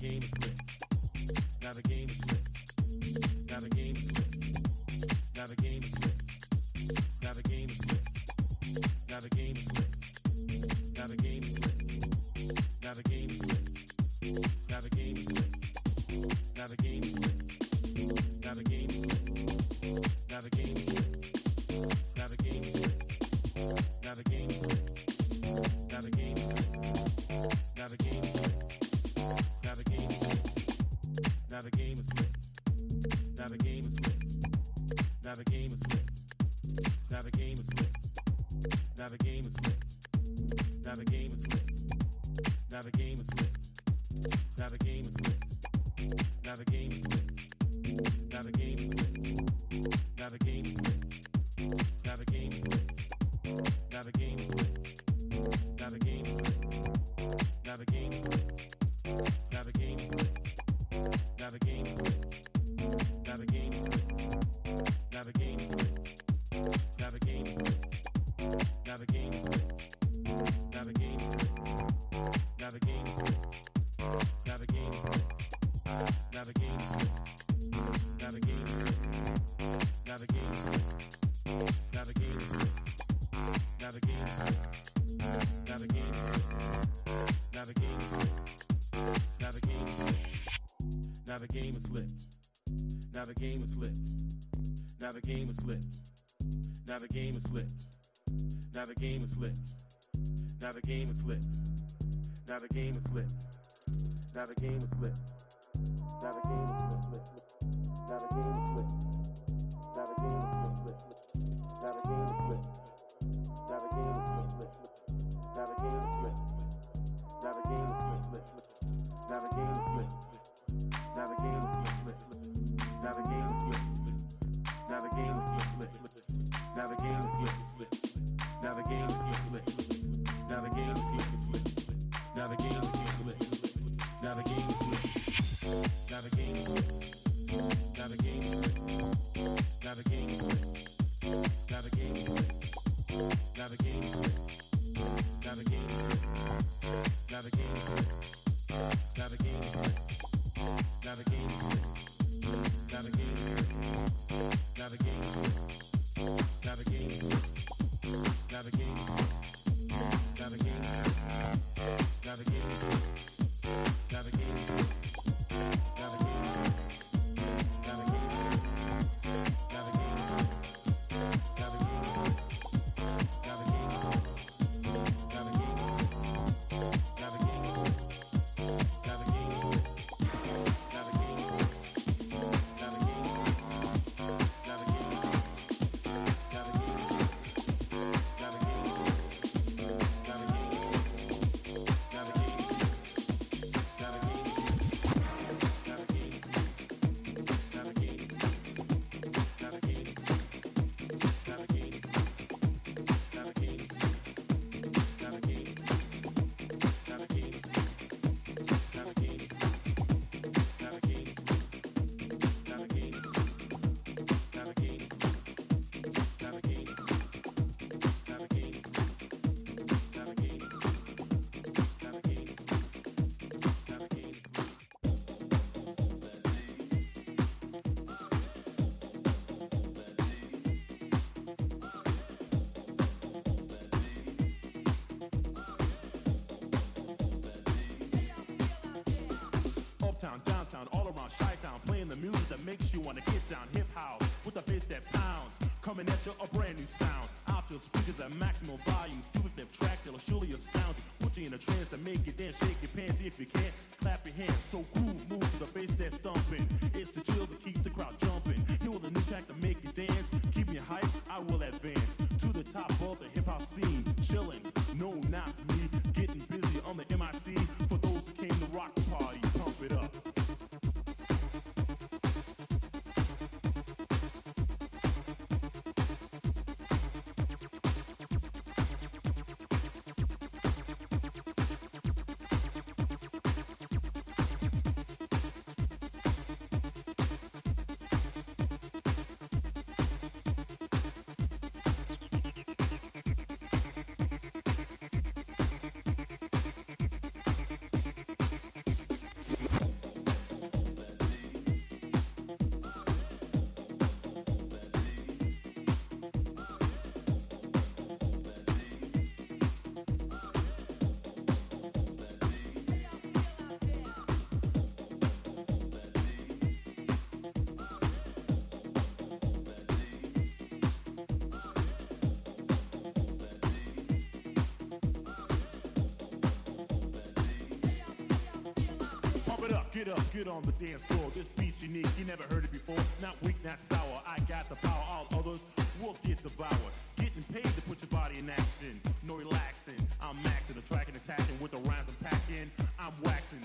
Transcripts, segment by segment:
game is made. Now the game is flipped. Now the game is flipped. Now the game is flipped. Now the game is flipped. Now the game is flipped. Now the game is flipped. Now the game is flipped. Now the game is flipped. Now the game is flipped. Now the game Hometown, downtown, all around Chi-Town Playing the music that makes you wanna get down. Hip house with the bass that pounds Coming at you a brand new sound. Out your speakers at maximum volume Students track that'll surely astound you. Put you in a trance to make you dance Shake your pants if you can. Clap your hands so cool. Get up, get on the dance floor. This beat's unique, you never heard it before. Not weak, not sour. I got the power. All others will get devoured. Getting paid to put your body in action. No relaxing. I'm maxing, attracting, attacking with the rhymes I'm packing. I'm waxing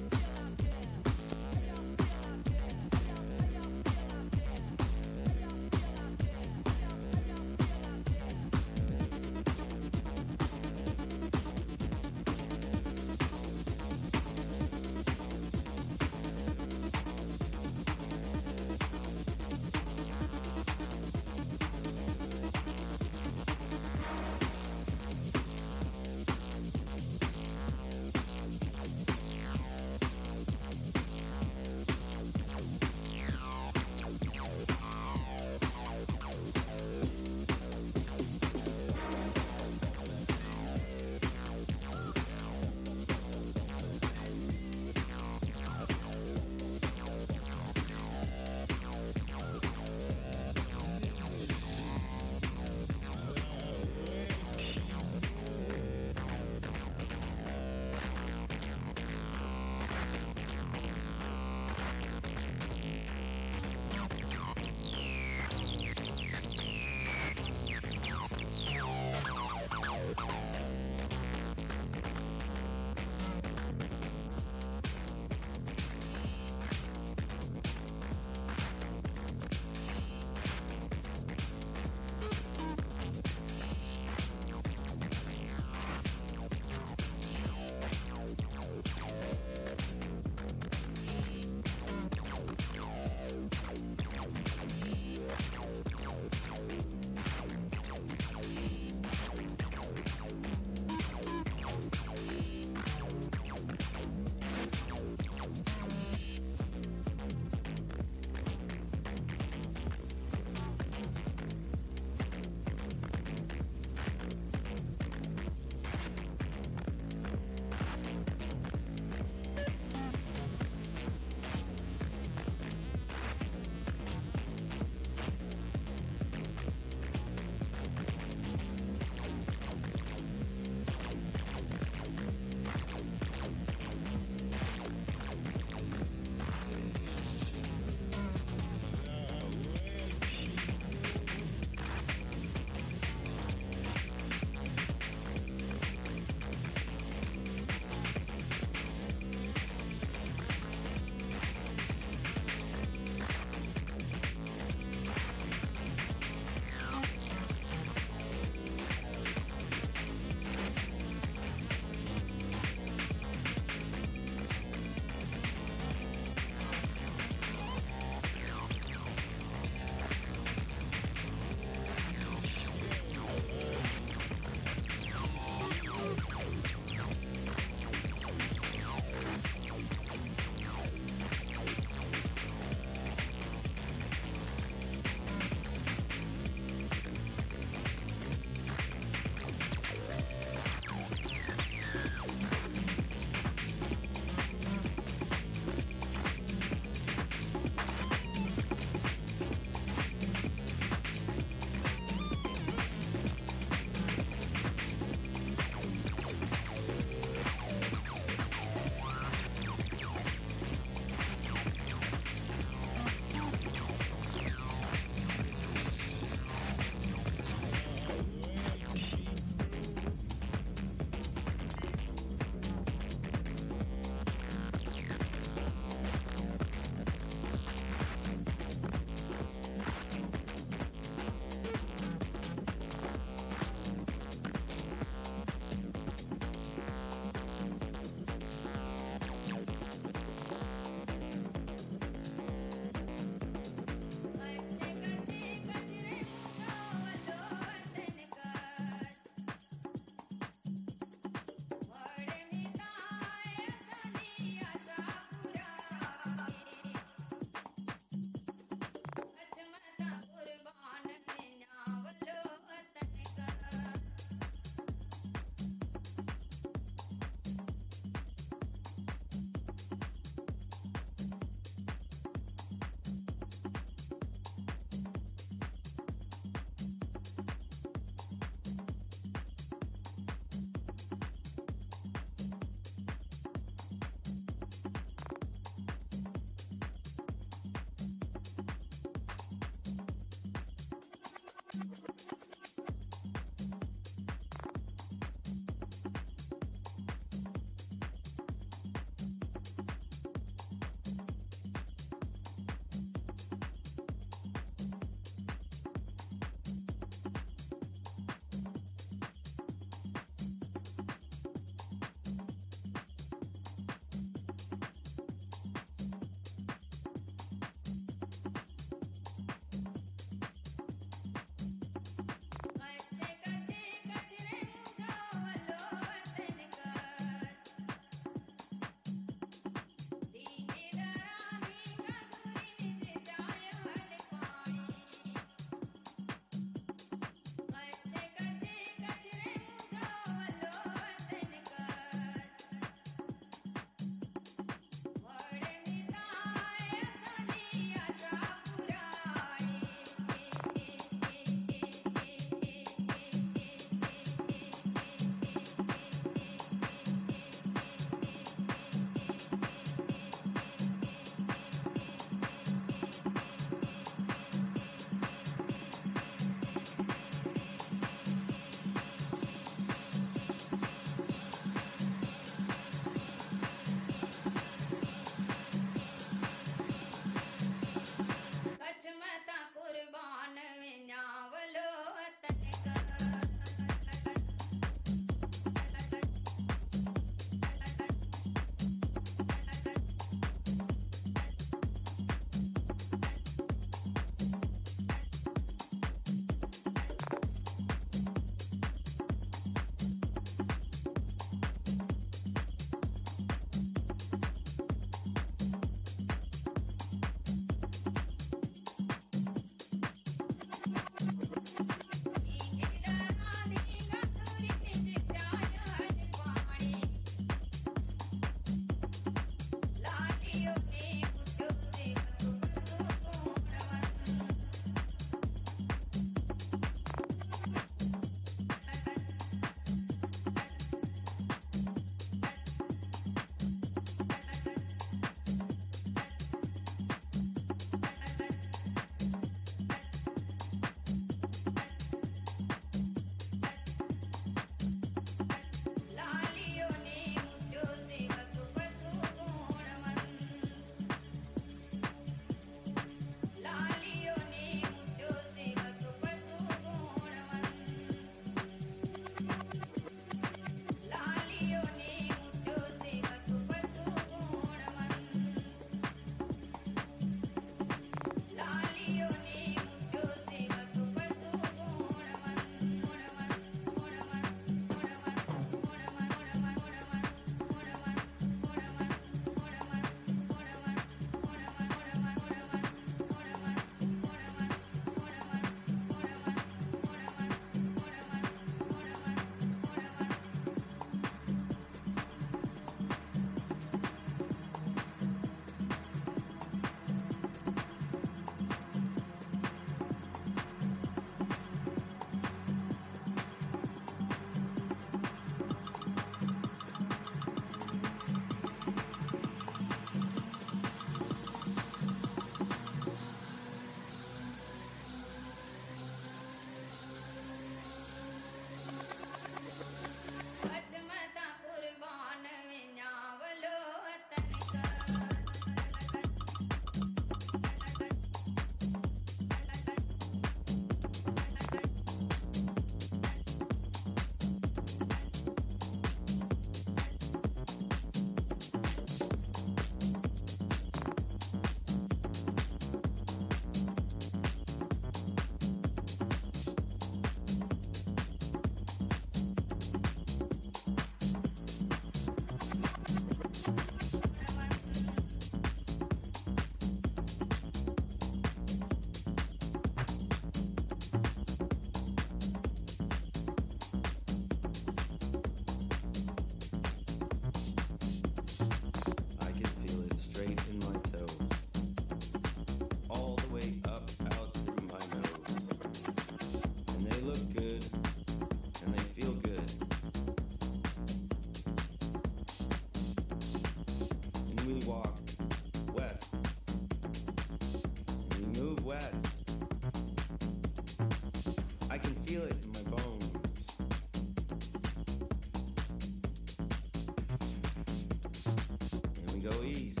Go east,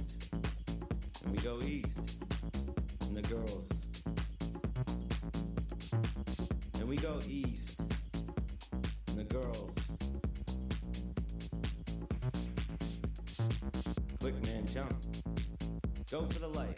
and we go east, and the girls. And we go east, and the girls. Quick man, jump. Go for the light.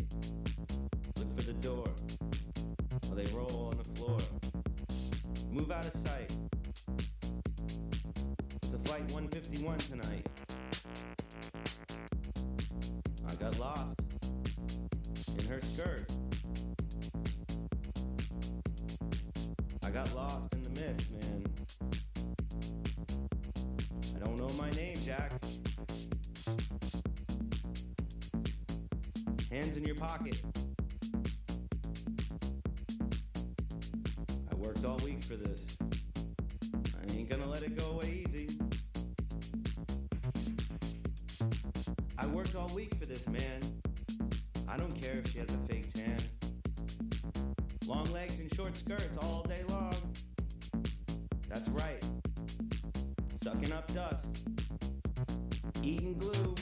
Got lost in her skirt. I got lost in the mist, man. I don't know my name, Jack. Hands in your pocket. I worked all week for this. I worked all week for this, man. I don't care if she has a fake tan. Long legs and short skirts all day long. That's right. Sucking up dust. Eating glue.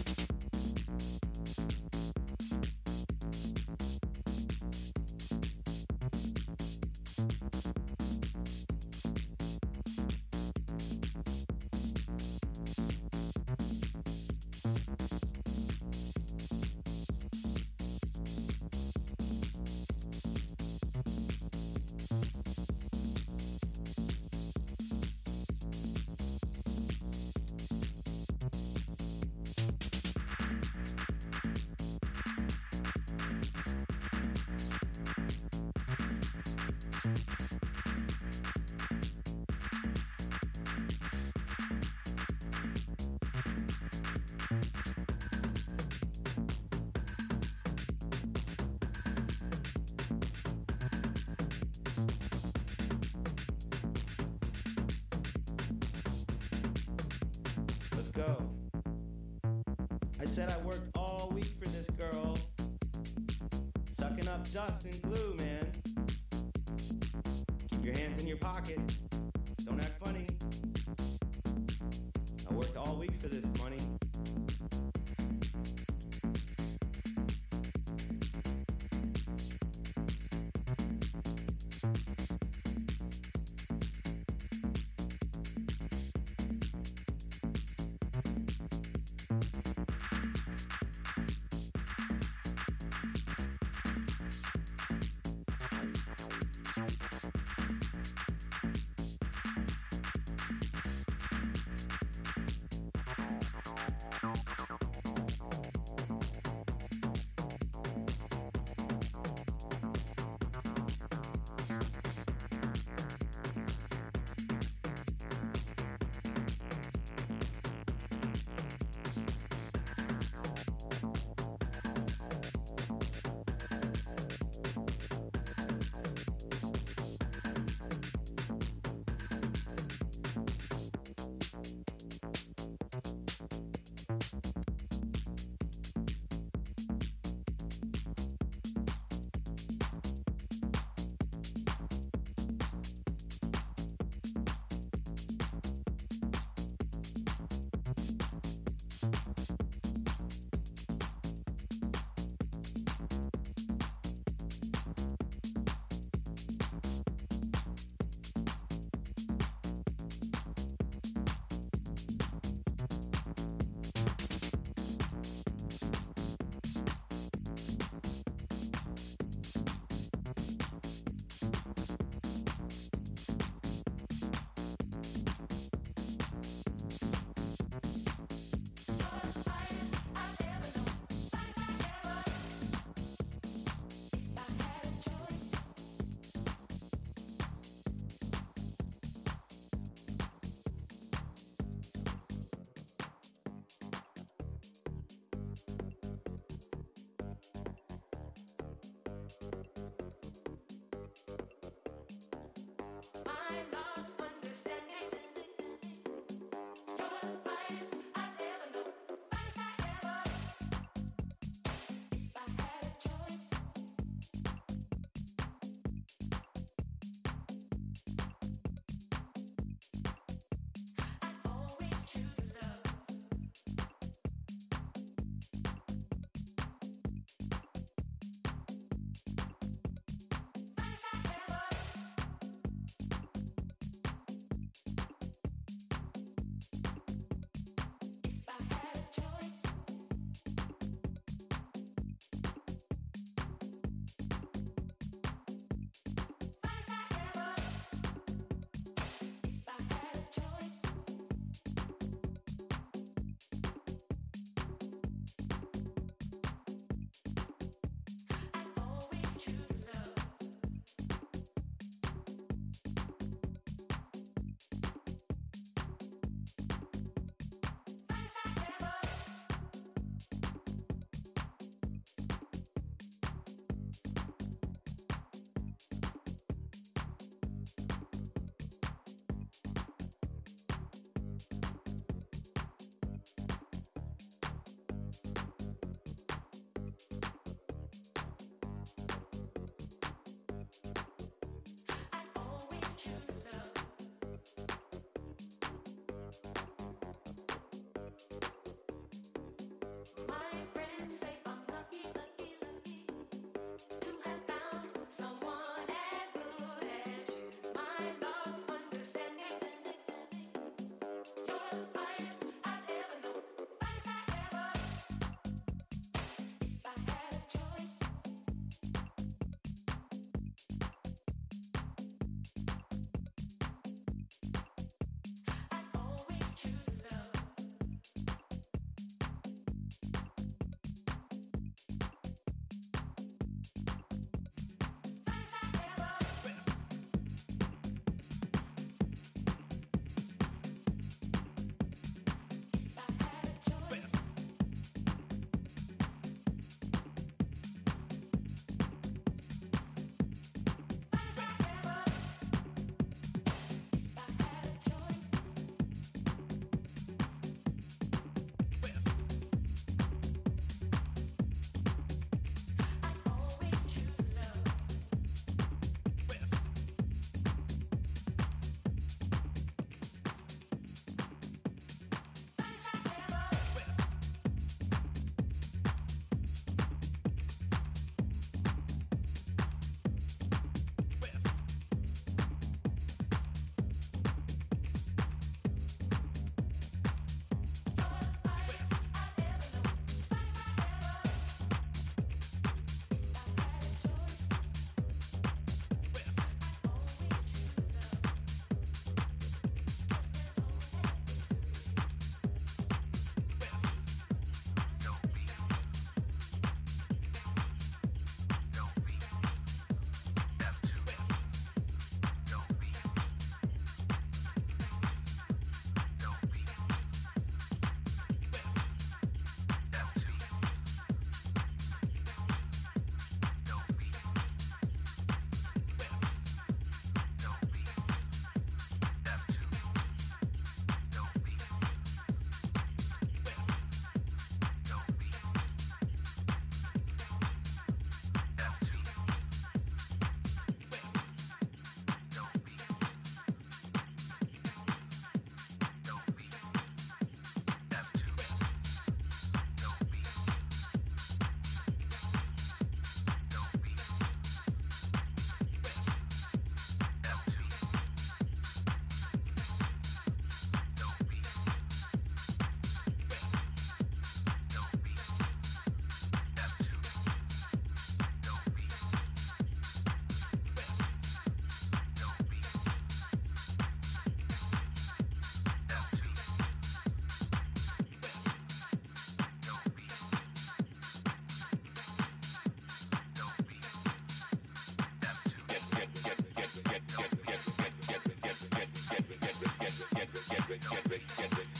get ready, get ready.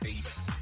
bass.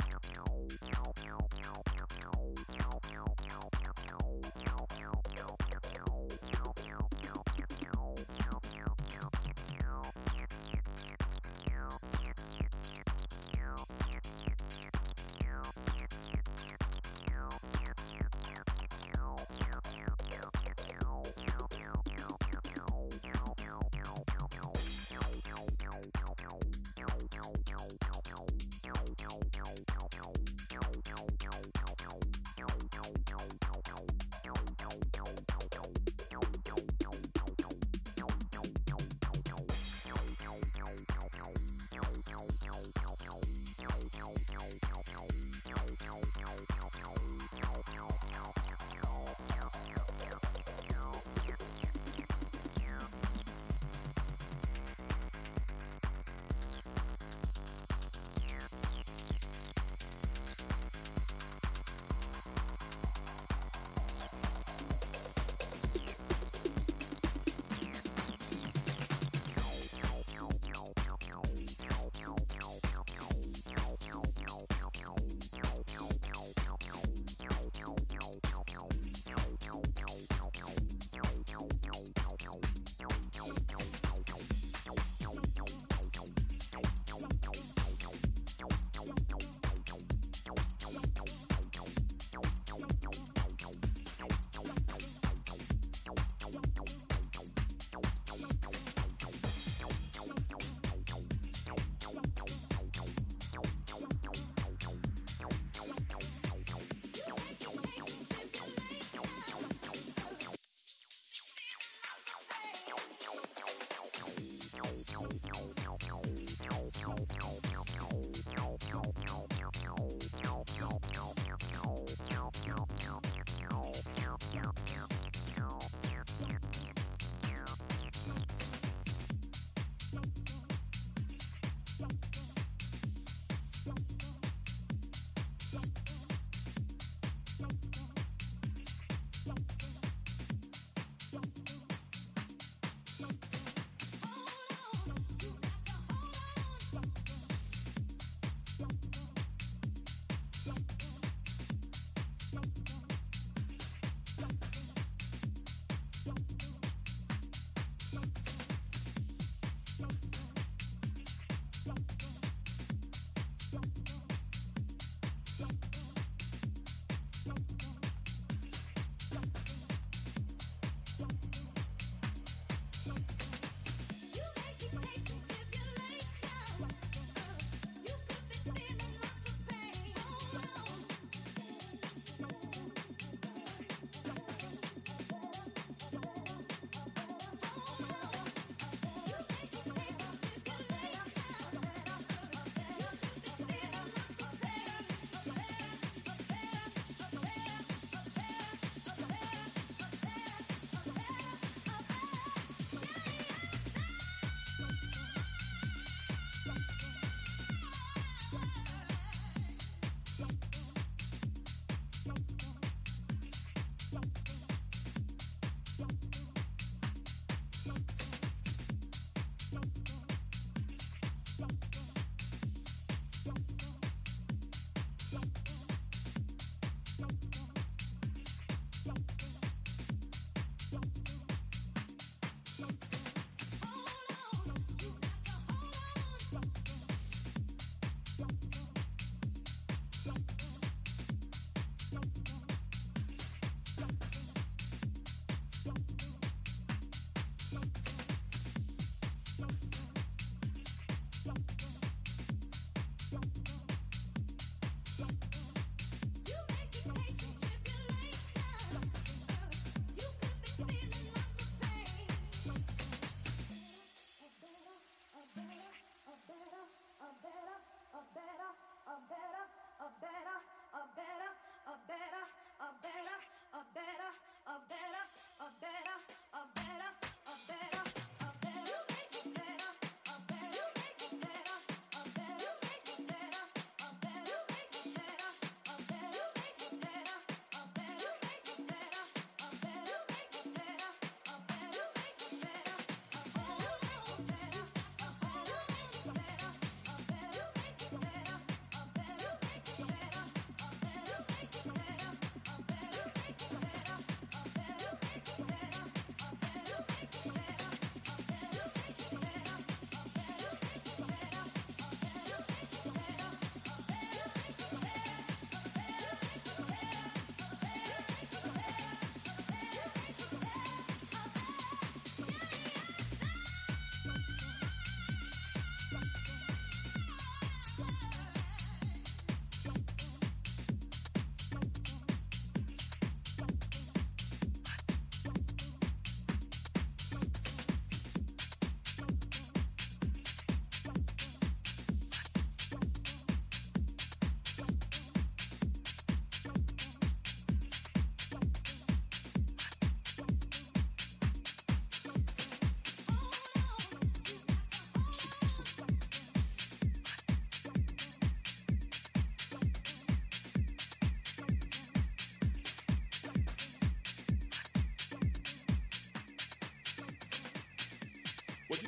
Thank you.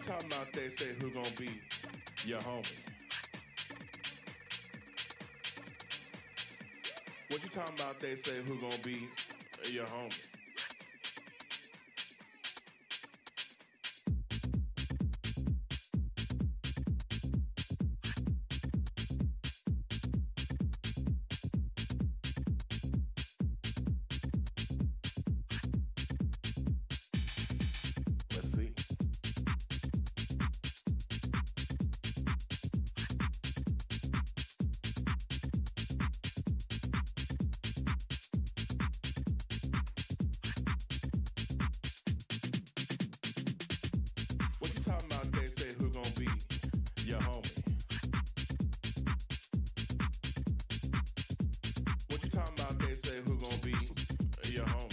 talking about they say who gonna be your homie? What you talking about they say who gonna be your homie? who gonna be your home.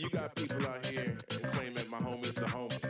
you got people out here claiming claim that my homie's the homie.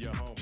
your home.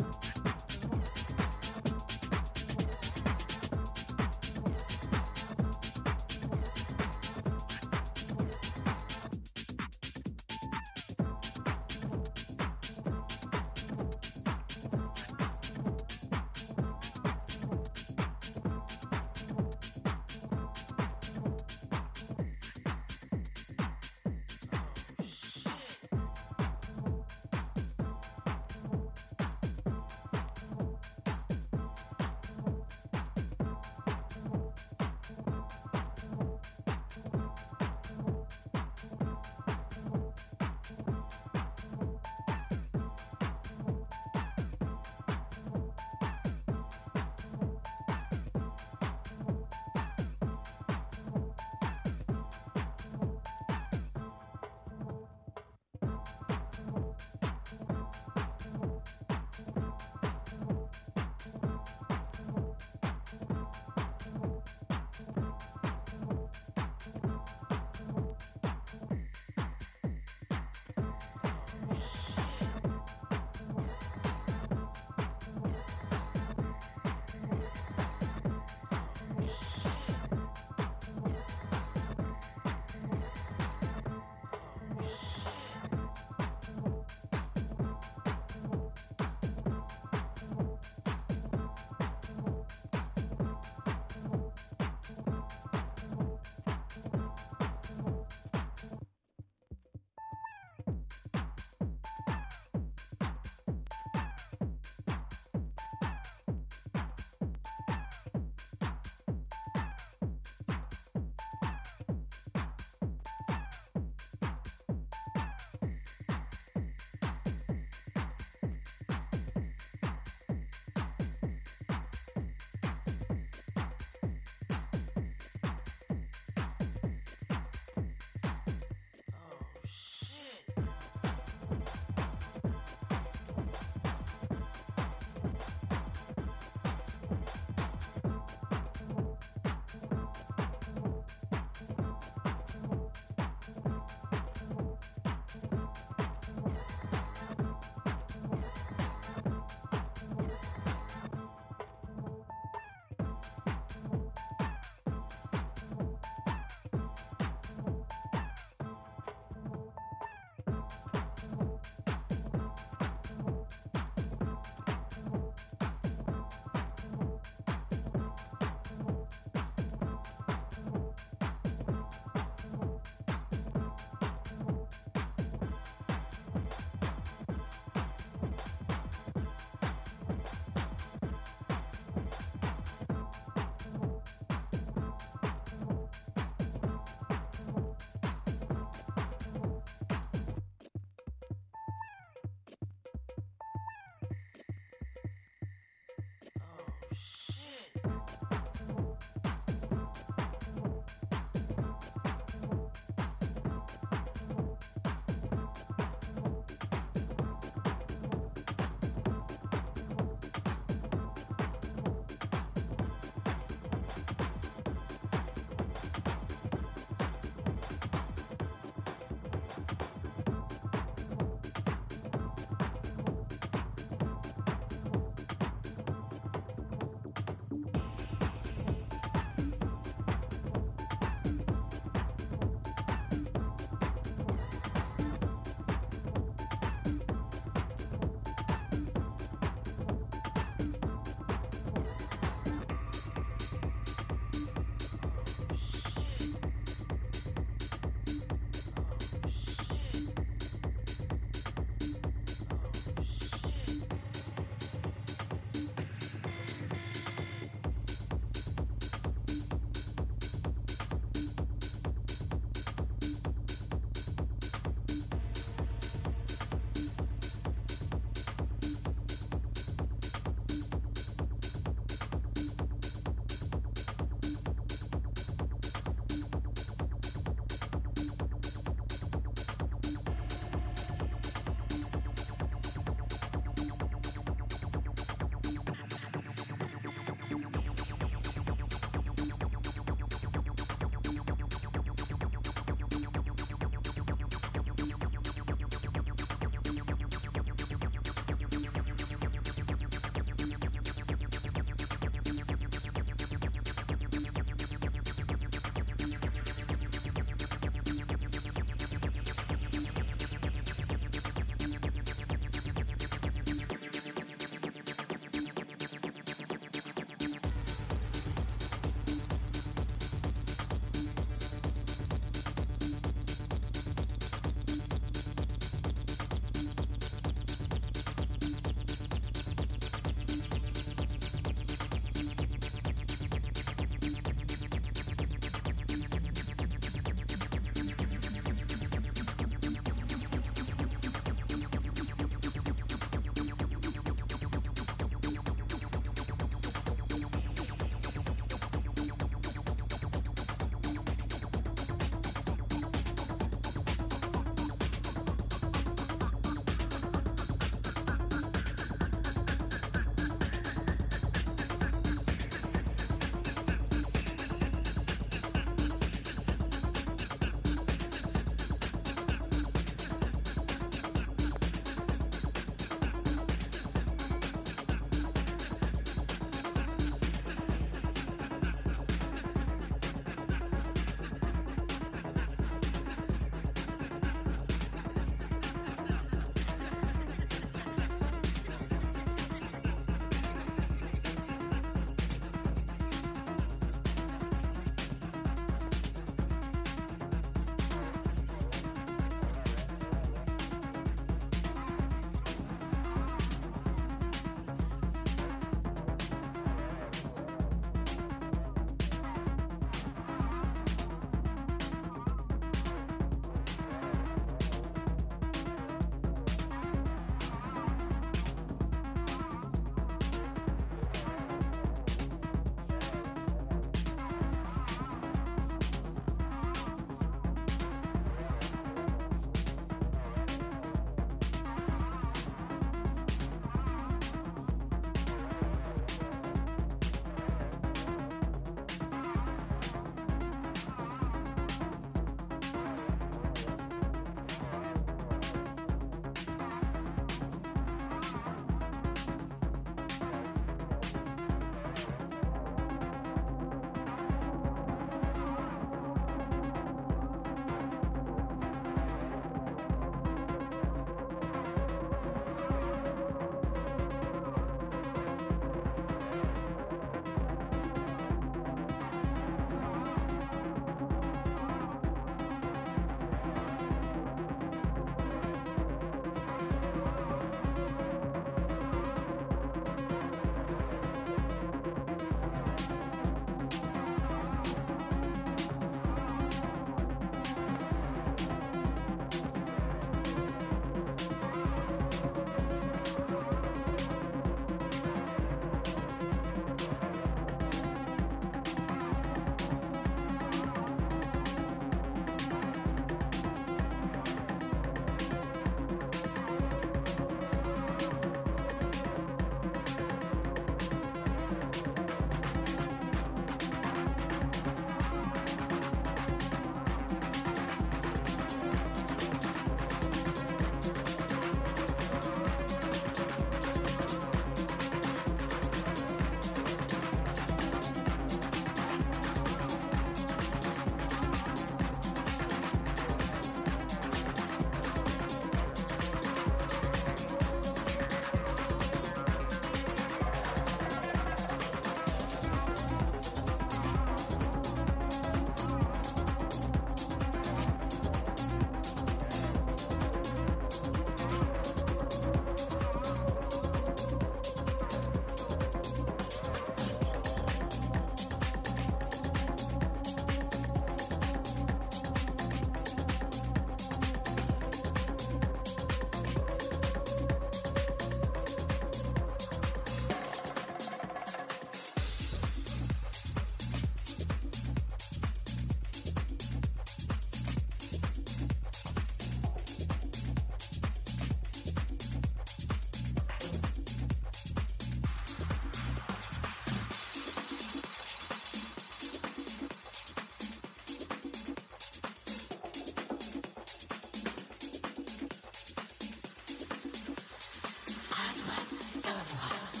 だが怖い。